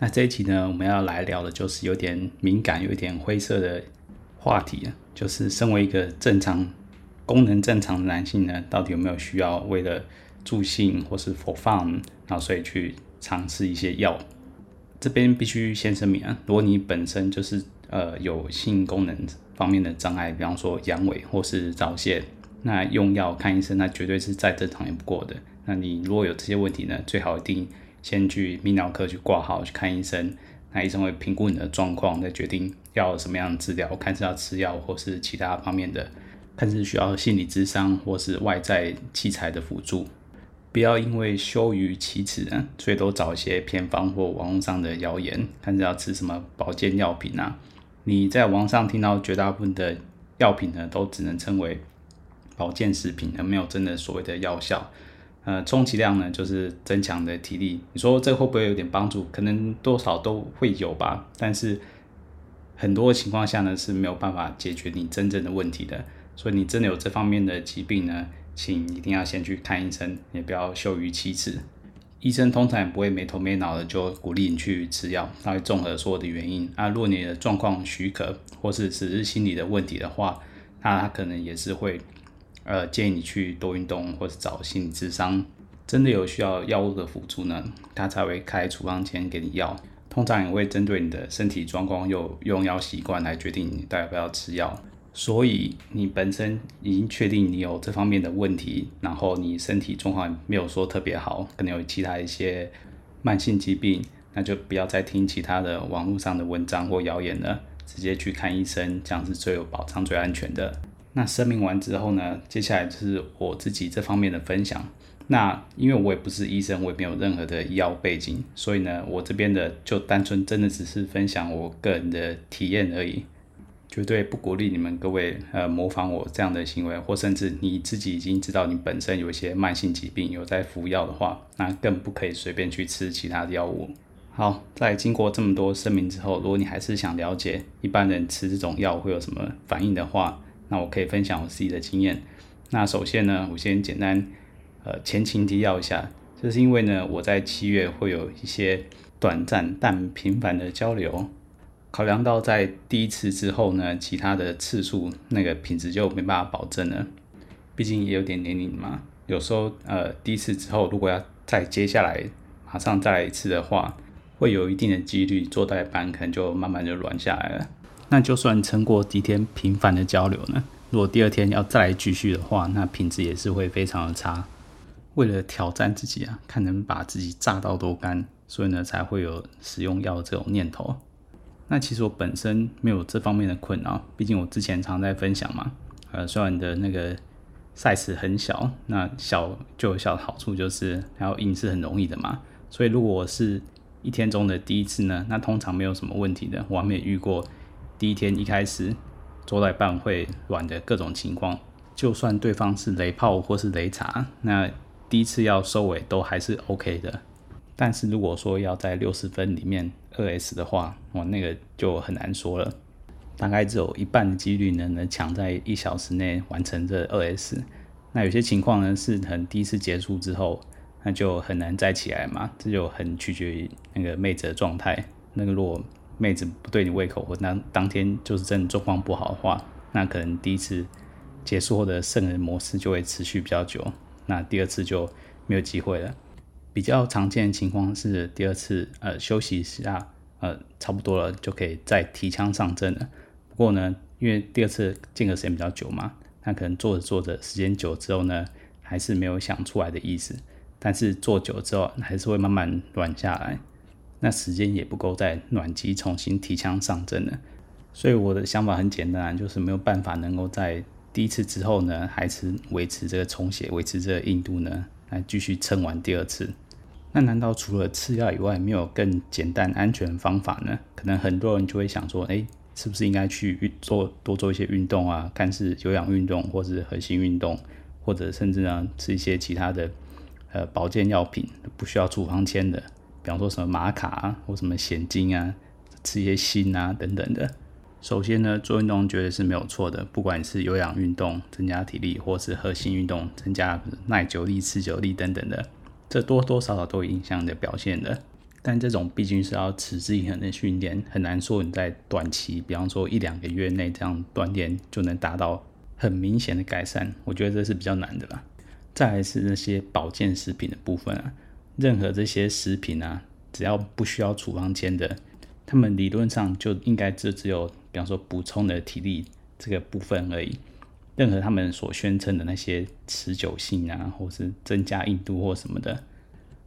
那这一集呢，我们要来聊的就是有点敏感、有点灰色的话题，就是身为一个正常、功能正常的男性呢，到底有没有需要为了助兴或是 for fun，然后所以去尝试一些药？这边必须先声明啊，如果你本身就是呃有性功能方面的障碍，比方说阳痿或是早泄，那用药看医生，那绝对是再正常也不过的。那你如果有这些问题呢，最好一定。先去泌尿科去挂号去看医生，那医生会评估你的状况，再决定要什么样的治疗，看是要吃药或是其他方面的，看是需要心理咨商或是外在器材的辅助。不要因为羞于启齿呢，所以都找一些偏方或网络上的谣言，看是要吃什么保健药品啊。你在网上听到绝大部分的药品呢，都只能称为保健食品，而没有真的所谓的药效。呃，充其量呢，就是增强的体力。你说这会不会有点帮助？可能多少都会有吧。但是很多情况下呢，是没有办法解决你真正的问题的。所以你真的有这方面的疾病呢，请一定要先去看医生，也不要羞于启齿。医生通常也不会没头没脑的就鼓励你去吃药，他会综合所有的原因啊。如果你的状况许可，或是只是心理的问题的话，那他可能也是会。呃，建议你去多运动，或者找心理咨商。真的有需要药物的辅助呢，他才会开处方签给你药。通常也会针对你的身体状况、有用药习惯来决定你到底要不要吃药。所以你本身已经确定你有这方面的问题，然后你身体状况没有说特别好，可能有其他一些慢性疾病，那就不要再听其他的网络上的文章或谣言了，直接去看医生，这样是最有保障、最安全的。那声明完之后呢，接下来就是我自己这方面的分享。那因为我也不是医生，我也没有任何的医药背景，所以呢，我这边的就单纯真的只是分享我个人的体验而已，绝对不鼓励你们各位呃模仿我这样的行为，或甚至你自己已经知道你本身有一些慢性疾病，有在服药的话，那更不可以随便去吃其他的药物。好，在经过这么多声明之后，如果你还是想了解一般人吃这种药会有什么反应的话，那我可以分享我自己的经验。那首先呢，我先简单呃前情提要一下，就是因为呢，我在七月会有一些短暂但频繁的交流。考量到在第一次之后呢，其他的次数那个品质就没办法保证了。毕竟也有点年龄嘛，有时候呃第一次之后，如果要再接下来马上再来一次的话，会有一定的几率做代班可能就慢慢就软下来了。那就算撑过几天频繁的交流呢，如果第二天要再来继续的话，那品质也是会非常的差。为了挑战自己啊，看能把自己榨到多干，所以呢才会有使用药的这种念头。那其实我本身没有这方面的困扰，毕竟我之前常在分享嘛。呃，虽然你的那个 size 很小，那小就有小的好处就是，然后硬是很容易的嘛。所以如果我是一天中的第一次呢，那通常没有什么问题的，我还没有遇过。第一天一开始做到一半会软的各种情况，就算对方是雷炮或是雷茶，那第一次要收尾都还是 OK 的。但是如果说要在六十分里面二 S 的话，我那个就很难说了。大概只有一半的几率呢，能抢在一小时内完成这二 S。那有些情况呢，是很第一次结束之后，那就很难再起来嘛。这就很取决于那个妹子的状态。那个如果妹子不对你胃口，或当当天就是真的状况不好的话，那可能第一次结束后的圣人模式就会持续比较久，那第二次就没有机会了。比较常见的情况是第二次呃休息一下，呃差不多了就可以再提枪上阵了。不过呢，因为第二次间隔时间比较久嘛，那可能做着做着时间久之后呢，还是没有想出来的意思。但是做久之后还是会慢慢软下来，那时间也不够再暖机重新提枪上阵了。所以我的想法很简单，就是没有办法能够在第一次之后呢，还是维持这个充血，维持这个硬度呢，来继续撑完第二次。那难道除了吃药以外，没有更简单安全方法呢？可能很多人就会想说，哎，是不是应该去做多做一些运动啊？看是有氧运动，或是核心运动，或者甚至呢吃一些其他的呃保健药品，不需要处方签的，比方说什么玛卡啊，或什么蚬精啊，吃一些锌啊等等的。首先呢，做运动绝对是没有错的，不管是有氧运动增加体力，或是核心运动增加耐久力、持久力等等的。这多多少少都影响你的表现的，但这种毕竟是要持之以恒的训练，很难说你在短期，比方说一两个月内这样锻炼就能达到很明显的改善。我觉得这是比较难的啦。再来是那些保健食品的部分啊，任何这些食品啊，只要不需要处方签的，他们理论上就应该只只有，比方说补充的体力这个部分而已。任何他们所宣称的那些持久性啊，或是增加硬度或什么的，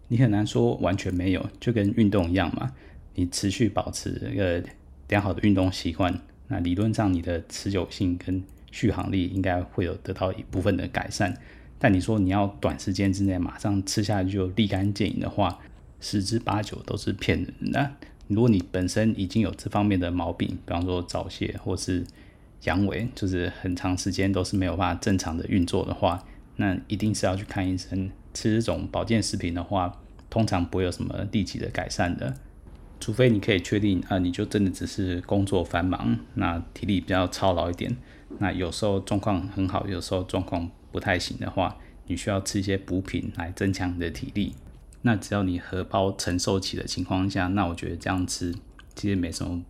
你很难说完全没有，就跟运动一样嘛。你持续保持一个良好的运动习惯，那理论上你的持久性跟续航力应该会有得到一部分的改善。但你说你要短时间之内马上吃下去就立竿见影的话，十之八九都是骗人的。如果你本身已经有这方面的毛病，比方说早泄或是阳痿就是很长时间都是没有办法正常的运作的话，那一定是要去看医生。吃这种保健食品的话，通常不会有什么立即的改善的，除非你可以确定啊，你就真的只是工作繁忙，那体力比较操劳一点，那有时候状况很好，有时候状况不太行的话，你需要吃一些补品来增强你的体力。那只要你荷包承受起的情况下，那我觉得这样吃其实没什么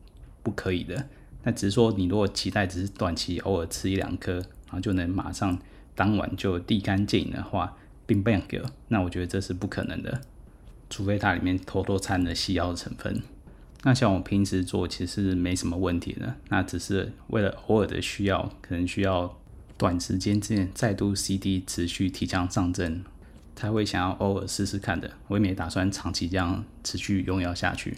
不可以的。那只是说，你如果期待只是短期偶尔吃一两颗，然后就能马上当晚就立竿见影的话，并不给，那我觉得这是不可能的，除非它里面偷偷掺了西药的成分。那像我平时做其实没什么问题的，那只是为了偶尔的需要，可能需要短时间之内再度 CD 持续提降上阵，才会想要偶尔试试看的。我也没打算长期这样持续用药下去。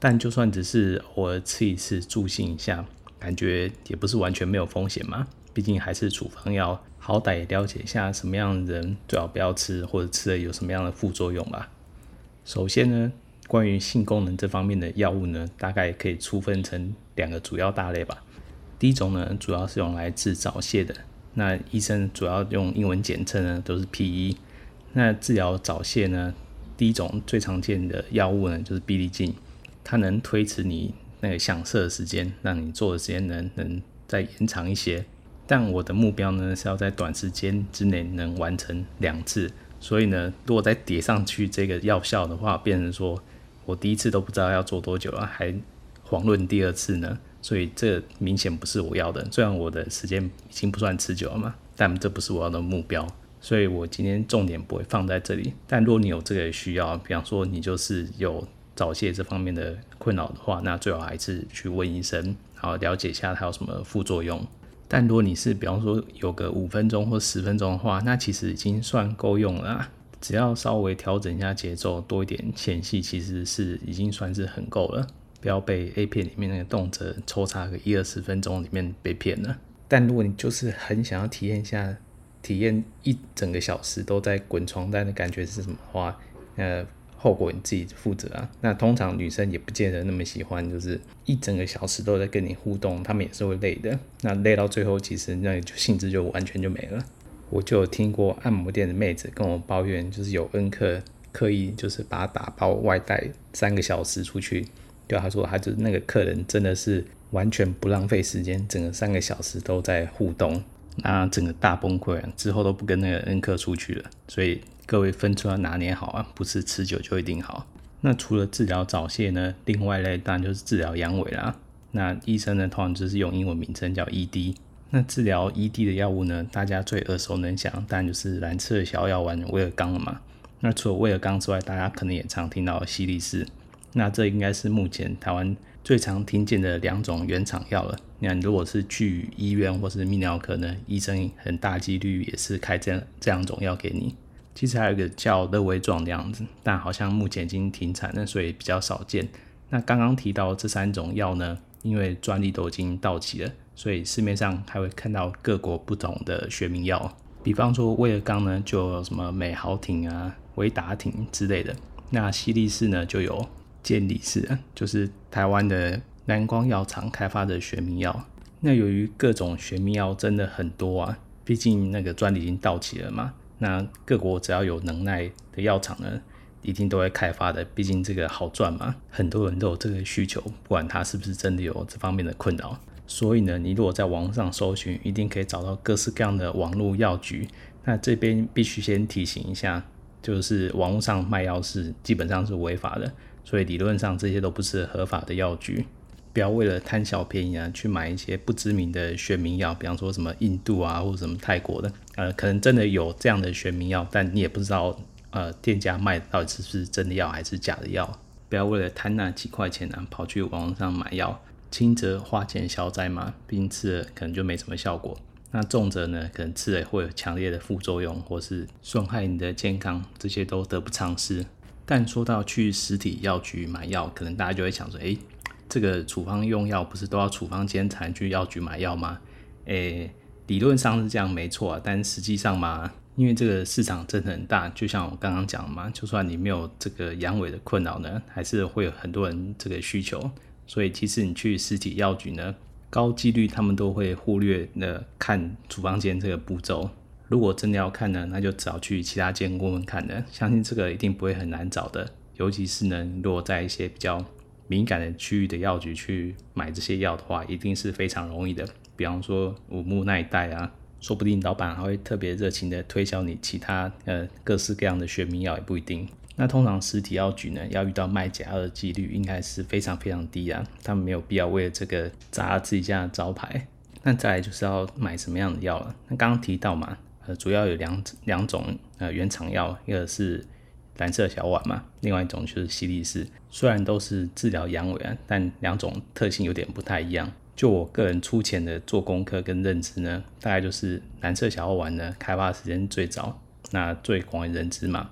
但就算只是偶尔吃一次助兴一下，感觉也不是完全没有风险嘛。毕竟还是处方药，好歹也了解一下什么样的人最好不要吃，或者吃了有什么样的副作用吧。首先呢，关于性功能这方面的药物呢，大概可以粗分成两个主要大类吧。第一种呢，主要是用来治早泄的，那医生主要用英文简称呢都是 PE。那治疗早泄呢，第一种最常见的药物呢就是必利净。它能推迟你那个想射的时间，让你做的时间能能再延长一些。但我的目标呢是要在短时间之内能完成两次，所以呢，如果再叠上去这个药效的话，变成说我第一次都不知道要做多久了，还遑论第二次呢？所以这明显不是我要的。虽然我的时间已经不算持久了嘛，但这不是我要的目标。所以我今天重点不会放在这里。但如果你有这个需要，比方说你就是有。早泄这方面的困扰的话，那最好还是去问医生，然后了解一下它有什么副作用。但如果你是比方说有个五分钟或十分钟的话，那其实已经算够用了。只要稍微调整一下节奏，多一点前戏，其实是已经算是很够了。不要被 A 片里面那个动辄抽插个一二十分钟里面被骗了。但如果你就是很想要体验一下，体验一整个小时都在滚床单的感觉是什么话，呃。后果你自己负责啊。那通常女生也不见得那么喜欢，就是一整个小时都在跟你互动，她们也是会累的。那累到最后，其实那就兴致就完全就没了。我就有听过按摩店的妹子跟我抱怨，就是有恩客刻意就是把她打包外带三个小时出去，对他说，他就那个客人真的是完全不浪费时间，整个三个小时都在互动，那整个大崩溃，之后都不跟那个恩客出去了，所以。各位分寸要拿捏好啊，不是持久就一定好。那除了治疗早泄呢，另外呢当然就是治疗阳痿啦。那医生呢通常就是用英文名称叫 ED。那治疗 ED 的药物呢，大家最耳熟能详，当然就是蓝色小药丸威尔刚了嘛。那除了威尔刚之外，大家可能也常听到犀利士。那这应该是目前台湾最常听见的两种原厂药了。那如果是去医院或是泌尿科呢，医生很大几率也是开这样这两种药给你。其实还有一个叫乐威壮的样子，但好像目前已经停产了，所以比较少见。那刚刚提到这三种药呢，因为专利都已经到期了，所以市面上还会看到各国不同的学名药。比方说威尔刚呢，就有什么美豪廷啊、维达廷之类的。那西力士呢，就有健力士，就是台湾的蓝光药厂开发的学名药。那由于各种学名药真的很多啊，毕竟那个专利已经到期了嘛。那各国只要有能耐的药厂呢，一定都会开发的。毕竟这个好赚嘛，很多人都有这个需求，不管他是不是真的有这方面的困扰。所以呢，你如果在网上搜寻，一定可以找到各式各样的网络药局。那这边必须先提醒一下，就是网络上卖药是基本上是违法的，所以理论上这些都不是合法的药局。不要为了贪小便宜啊，去买一些不知名的学名药，比方说什么印度啊，或者什么泰国的，呃，可能真的有这样的学名药，但你也不知道，呃，店家卖的到底是不是真的药还是假的药。不要为了贪那几块钱啊，跑去网上买药。轻则花钱消灾嘛，毕竟吃了可能就没什么效果。那重则呢，可能吃了会有强烈的副作用，或是损害你的健康，这些都得不偿失。但说到去实体药局买药，可能大家就会想说，诶，这个处方用药不是都要处方箋才能去药局买药吗？诶，理论上是这样没错啊，但实际上嘛，因为这个市场真的很大，就像我刚刚讲的嘛，就算你没有这个阳痿的困扰呢，还是会有很多人这个需求。所以其实你去实体药局呢，高几率他们都会忽略那看处方箋这个步骤。如果真的要看呢，那就找去其他间问问看的。相信这个一定不会很难找的。尤其是呢，如果在一些比较敏感的区域的药局去买这些药的话，一定是非常容易的。比方说五木那一带啊，说不定老板还会特别热情的推销你其他呃各式各样的学名药，也不一定。那通常实体药局呢，要遇到卖假药的几率应该是非常非常低啊，他们没有必要为了这个砸自己家的招牌。那再来就是要买什么样的药了？那刚刚提到嘛，呃，主要有两两种呃原厂药，一个是蓝色小碗嘛，另外一种就是西力士。虽然都是治疗阳痿啊，但两种特性有点不太一样。就我个人粗浅的做功课跟认知呢，大概就是蓝色小碗呢开发时间最早，那最广为人知嘛。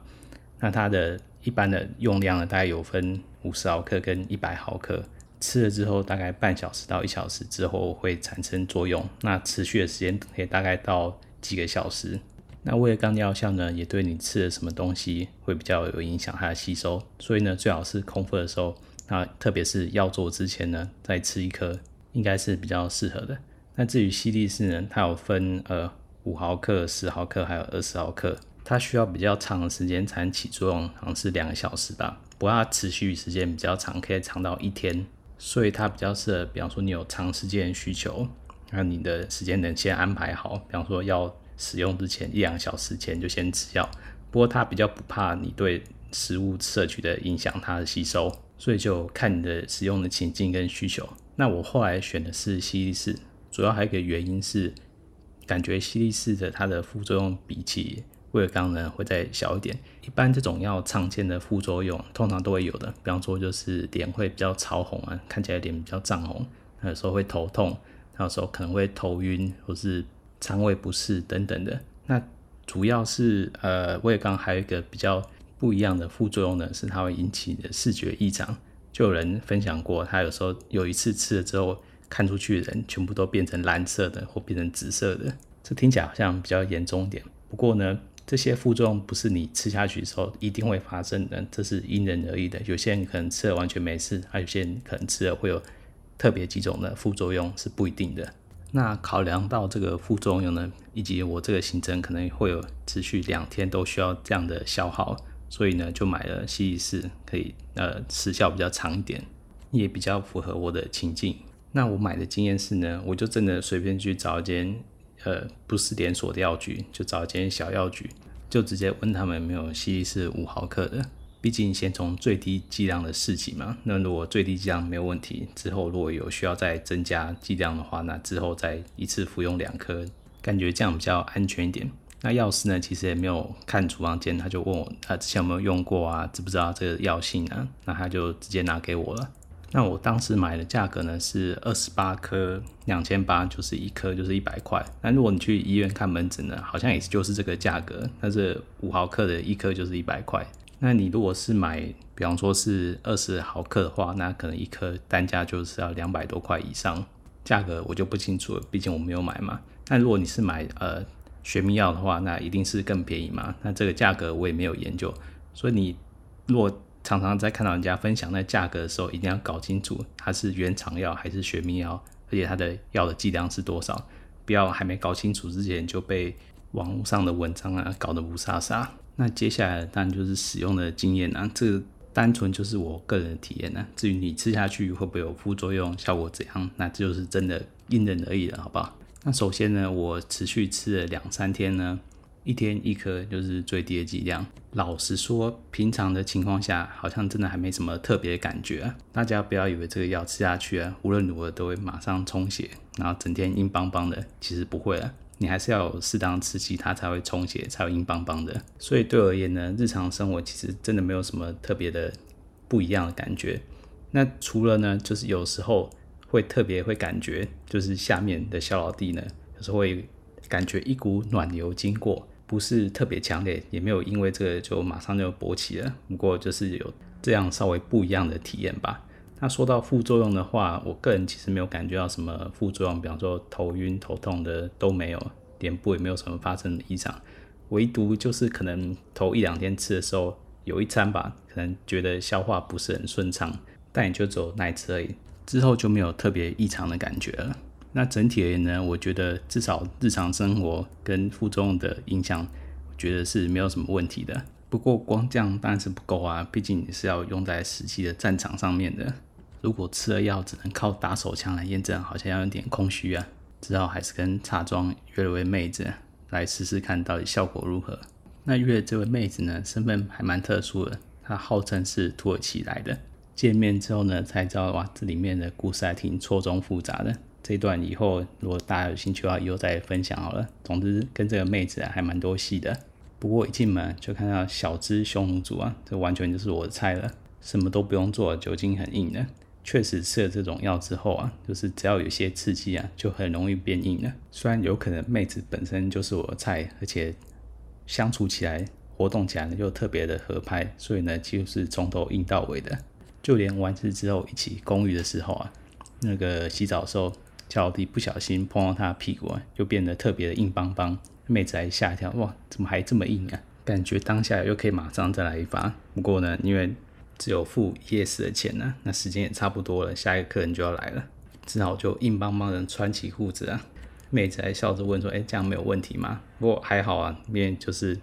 那它的一般的用量呢，大概有分五十毫克跟一百毫克，吃了之后大概半小时到一小时之后会产生作用，那持续的时间可以大概到几个小时。那威而钢药效呢，也对你吃了什么东西会比较有影响它的吸收，所以呢，最好是空腹的时候，那特别是要做之前呢，再吃一颗，应该是比较适合的。那至于西力士呢，它有分呃五毫克、十毫克还有二十毫克。它需要比较长的时间才能起作用，好像是两个小时吧。不过它持续时间比较长，可以长到一天，所以它比较适合。比方说你有长时间需求，那你的时间能先安排好。比方说要使用之前一两小时前就先吃药。不过它比较不怕你对食物摄取的影响它的吸收，所以就看你的使用的情境跟需求。那我后来选的是西力士，主要还有一个原因是感觉西力士的它的副作用比起威而刚呢会再小一点，一般这种药常见的副作用通常都会有的，比方说就是脸会比较潮红啊，看起来脸比较涨红，有时候会头痛，有时候可能会头晕或是肠胃不适等等的。那主要是呃威而钢还有一个比较不一样的副作用呢，是它会引起你的视觉异常。就有人分享过，他有时候有一次吃了之后，看出去的人全部都变成蓝色的或变成紫色的，这听起来好像比较严重一点。不过呢。这些副作用不是你吃下去的时候一定会发生的，这是因人而异的。有些人可能吃了完全没事，还有些人可能吃了会有特别几种的副作用，是不一定的。那考量到这个副作用呢，以及我这个行程可能会有持续两天都需要这样的消耗，所以呢就买了西力士，可以呃时效比较长一点，也比较符合我的情境。那我买的经验是呢，我就真的随便去找一间。呃，不是连锁的药局，就找一间小药局，就直接问他们有没有西力士五毫克的。毕竟先从最低剂量的试起嘛。那如果最低剂量没有问题，之后如果有需要再增加剂量的话，那之后再一次服用两颗，感觉这样比较安全一点。那药师呢，其实也没有看处方箋，他就问我他之前有没有用过啊，知不知道这个药性啊？那他就直接拿给我了。那我当时买的价格呢是二十八颗两千八，就是一颗就是一百块。那如果你去医院看门诊呢，好像也就是这个价格，那这五毫克的一颗就是一百块。那你如果是买，比方说是二十毫克的话，那可能一颗单价就是要两百多块以上。价格我就不清楚了，毕竟我没有买嘛。那如果你是买呃学名药的话，那一定是更便宜嘛。那这个价格我也没有研究，所以你如果常常在看到人家分享那价格的时候，一定要搞清楚它是原厂药还是学名药，而且它的药的剂量是多少，不要还没搞清楚之前就被网络上的文章啊搞得乌沙沙。那接下来当然就是使用的经验啊，这个单纯就是我个人的体验啊。至于你吃下去会不会有副作用，效果怎样，那这就是真的因人而异了，好不好？那首先呢，我持续吃了两三天呢。一天一颗就是最低的剂量。老实说，平常的情况下，好像真的还没什么特别的感觉。大家不要以为这个药吃下去啊，无论如何都会马上充血，然后整天硬邦邦的。其实不会啊，你还是要有适当吃剂，它才会充血，才会硬邦邦的。所以对我而言呢，日常生活其实真的没有什么特别的不一样的感觉。那除了呢，就是有时候会特别会感觉，就是下面的小老弟呢，有时候会感觉一股暖流经过。不是特别强烈，也没有因为这个就马上就勃起了。不过就是有这样稍微不一样的体验吧。那说到副作用的话，我个人其实没有感觉到什么副作用，比方说头晕头痛的都没有，脸部也没有什么发生的异常。唯独就是可能头一两天吃的时候，有一餐吧，可能觉得消化不是很顺畅，但也就只有那一次而已，之后就没有特别异常的感觉了。那整体而言呢，我觉得至少日常生活跟副作用的影响，我觉得是没有什么问题的。不过光这样当然是不够啊，毕竟你是要用在实际的战场上面的。如果吃了药只能靠打手枪来验证，好像有点空虚啊。只好还是跟茶庄约了位妹子来试试看到底效果如何。那约的这位妹子呢，身份还蛮特殊的，她号称是土耳其来的。见面之后呢，才知道哇，这里面的故事还挺错综复杂的。这一段以后，如果大家有兴趣的话，以后再分享好了。总之，跟这个妹子还蛮多戏的。不过一进门就看到小只匈奴族啊，这完全就是我的菜了。什么都不用做，酒精很硬的。确实吃了这种药之后啊，就是只要有些刺激啊，就很容易变硬了。虽然有可能妹子本身就是我的菜，而且相处起来、活动起来呢又特别的合拍，所以呢，就是从头硬到尾的。就连完事之后一起公寓的时候啊，那个洗澡的时候。脚底不小心碰到她的屁股啊，就变得特别的硬邦邦。妹子还吓一跳，哇，怎么还这么硬啊？感觉当下又可以马上再来一发。不过呢，因为只有付夜市的钱呢，那时间也差不多了，下一个客人就要来了，只好就硬邦邦的穿起裤子啊。妹子还笑着问说：“哎，这样没有问题吗？”不过还好啊，因为就是。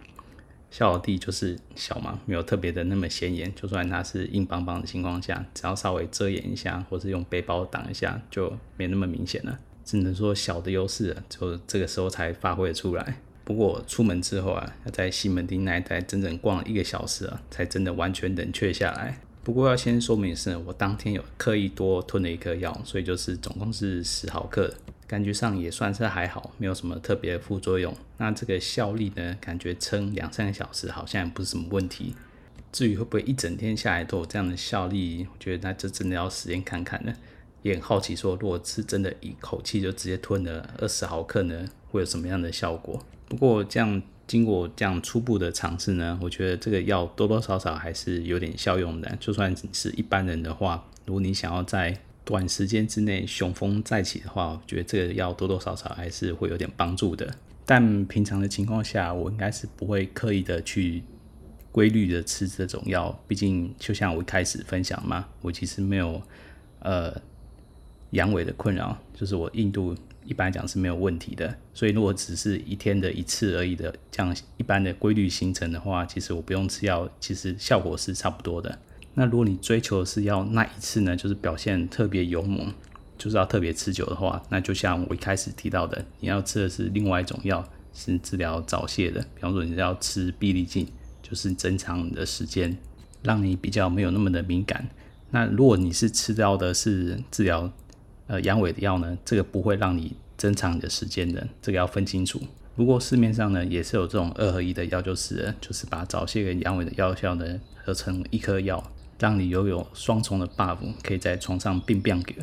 小老弟就是小嘛，没有特别的那么显眼。就算他是硬邦邦的情况下，只要稍微遮掩一下，或是用背包挡一下，就没那么明显了。只能说小的优势，就这个时候才发挥出来。不过出门之后啊，要在西门町那一带整整逛了一个小时啊，才真的完全冷却下来。不过要先说明的是，我当天有刻意多吞了一颗药，所以就是总共是十毫克。感觉上也算是还好，没有什么特别副作用。那这个效力呢？感觉撑两三个小时好像也不是什么问题。至于会不会一整天下来都有这样的效力，我觉得那这真的要实验看看了。也很好奇说，如果是真的一口气就直接吞了二十毫克呢，会有什么样的效果？不过这样经过这样初步的尝试呢，我觉得这个药多多少少还是有点效用的。就算是一般人的话，如果你想要在短时间之内雄风再起的话，我觉得这个药多多少少还是会有点帮助的。但平常的情况下，我应该是不会刻意的去规律的吃这种药。毕竟就像我一开始分享嘛，我其实没有呃阳痿的困扰，就是我硬度一般来讲是没有问题的。所以如果只是一天的一次而已的这样一般的规律形成的话，其实我不用吃药，其实效果是差不多的。那如果你追求的是要那一次呢，就是表现特别勇猛，就是要特别持久的话，那就像我一开始提到的，你要吃的是另外一种药，是治疗早泄的。比方说，你要吃必利净，就是增长你的时间，让你比较没有那么的敏感。那如果你是吃到的是治疗呃阳痿的药呢，这个不会让你增长你的时间的，这个要分清楚。不过市面上呢也是有这种二合一的药，就是就是把早泄跟阳痿的药效呢合成一颗药。让你拥有双重的 buff，可以在床上变变给。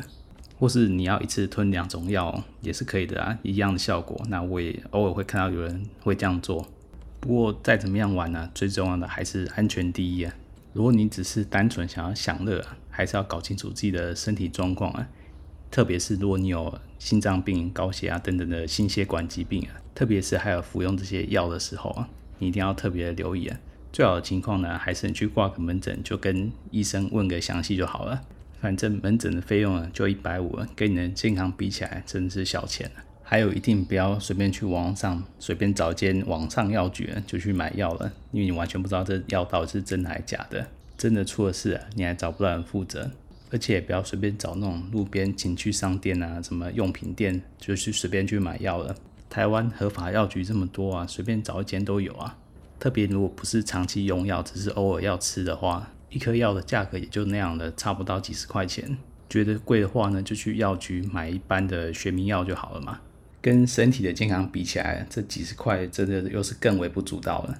或是你要一次吞两种药也是可以的啊，一样的效果。那我也偶尔会看到有人会这样做。不过再怎么样玩呢、最重要的还是安全第一啊。如果你只是单纯想要享乐，还是要搞清楚自己的身体状况啊。特别是如果你有心脏病、高血压等等的心血管疾病啊，特别是还有服用这些药的时候啊，你一定要特别留意啊。最好的情况呢，还是你去挂个门诊，就跟医生问个详细就好了。反正门诊的费用啊，就一百五，跟你的健康比起来，真的是小钱了。还有，一定不要随便去网上随便找一间网上药局就去买药了，因为你完全不知道这药到底是真的还是假的。真的出了事啊，你还找不到人负责。而且也不要随便找那种路边情趣商店啊，什么用品店，就去随便去买药了。台湾合法药局这么多啊，随便找一间都有啊。特别如果不是长期用药，只是偶尔要吃的话。一颗药的价格也就那样的，差不到几十块钱。觉得贵的话呢，就去药局买一般的学名药就好了嘛。跟身体的健康比起来，这几十块真的又是更微不足道了。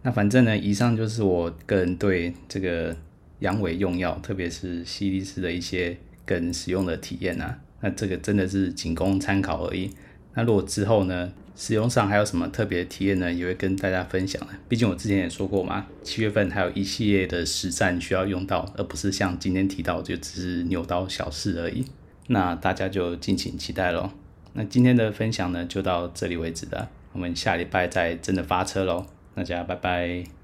那反正呢，以上就是我个人对这个阳痿用药，特别是西力士的一些跟使用的体验啊。那这个真的是仅供参考而已。那如果之后呢，使用上还有什么特别体验呢？也会跟大家分享的。毕竟我之前也说过嘛，七月份还有一系列的实战需要用到，而不是像今天提到就只是扭刀小事而已。那大家就敬请期待喽。那今天的分享呢，就到这里为止了。我们下礼拜再真的发车喽。大家拜拜。